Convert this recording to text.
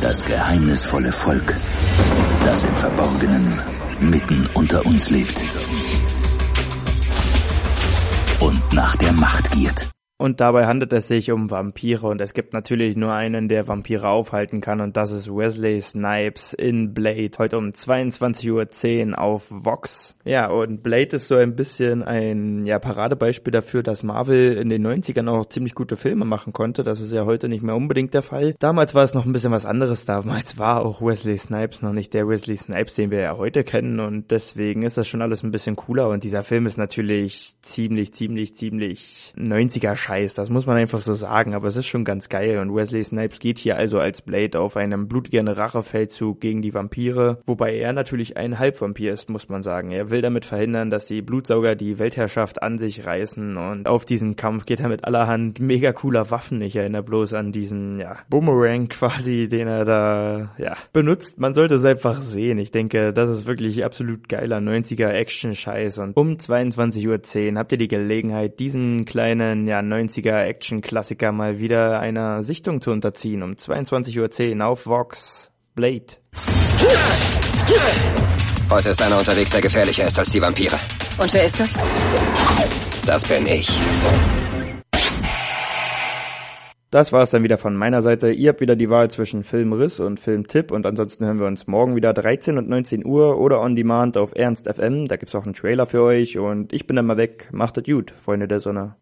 Das geheimnisvolle Volk, das im Verborgenen mitten unter uns lebt und nach der Macht giert. Und dabei handelt es sich um Vampire und es gibt natürlich nur einen, der Vampire aufhalten kann und das ist Wesley Snipes in Blade. Heute um 22.10 Uhr auf Vox. Ja, und Blade ist so ein bisschen ein ja, Paradebeispiel dafür, dass Marvel in den 90ern auch ziemlich gute Filme machen konnte. Das ist ja heute nicht mehr unbedingt der Fall. Damals war es noch ein bisschen was anderes. Damals war auch Wesley Snipes noch nicht der Wesley Snipes, den wir ja heute kennen und deswegen ist das schon alles ein bisschen cooler und dieser Film ist natürlich ziemlich, ziemlich, ziemlich 90er Scheiß, das muss man einfach so sagen, aber es ist schon ganz geil und Wesley Snipes geht hier also als Blade auf einem blutigen Rachefeldzug gegen die Vampire, wobei er natürlich ein Halbvampir ist, muss man sagen. Er will damit verhindern, dass die Blutsauger die Weltherrschaft an sich reißen und auf diesen Kampf geht er mit allerhand mega cooler Waffen. Ich erinnere bloß an diesen, ja, Boomerang quasi, den er da, ja, benutzt. Man sollte es einfach sehen. Ich denke, das ist wirklich absolut geiler 90er Action-Scheiß und um 22.10 Uhr habt ihr die Gelegenheit, diesen kleinen, ja, 90er Action-Klassiker mal wieder einer Sichtung zu unterziehen. Um 22.10 Uhr auf Vox Blade. Heute ist einer unterwegs, der gefährlicher ist als die Vampire. Und wer ist das? Das bin ich. Das war es dann wieder von meiner Seite. Ihr habt wieder die Wahl zwischen Filmriss und Filmtipp und ansonsten hören wir uns morgen wieder 13 und 19 Uhr oder on demand auf Ernst FM. Da gibt's auch einen Trailer für euch und ich bin dann mal weg. Macht es gut, Freunde der Sonne.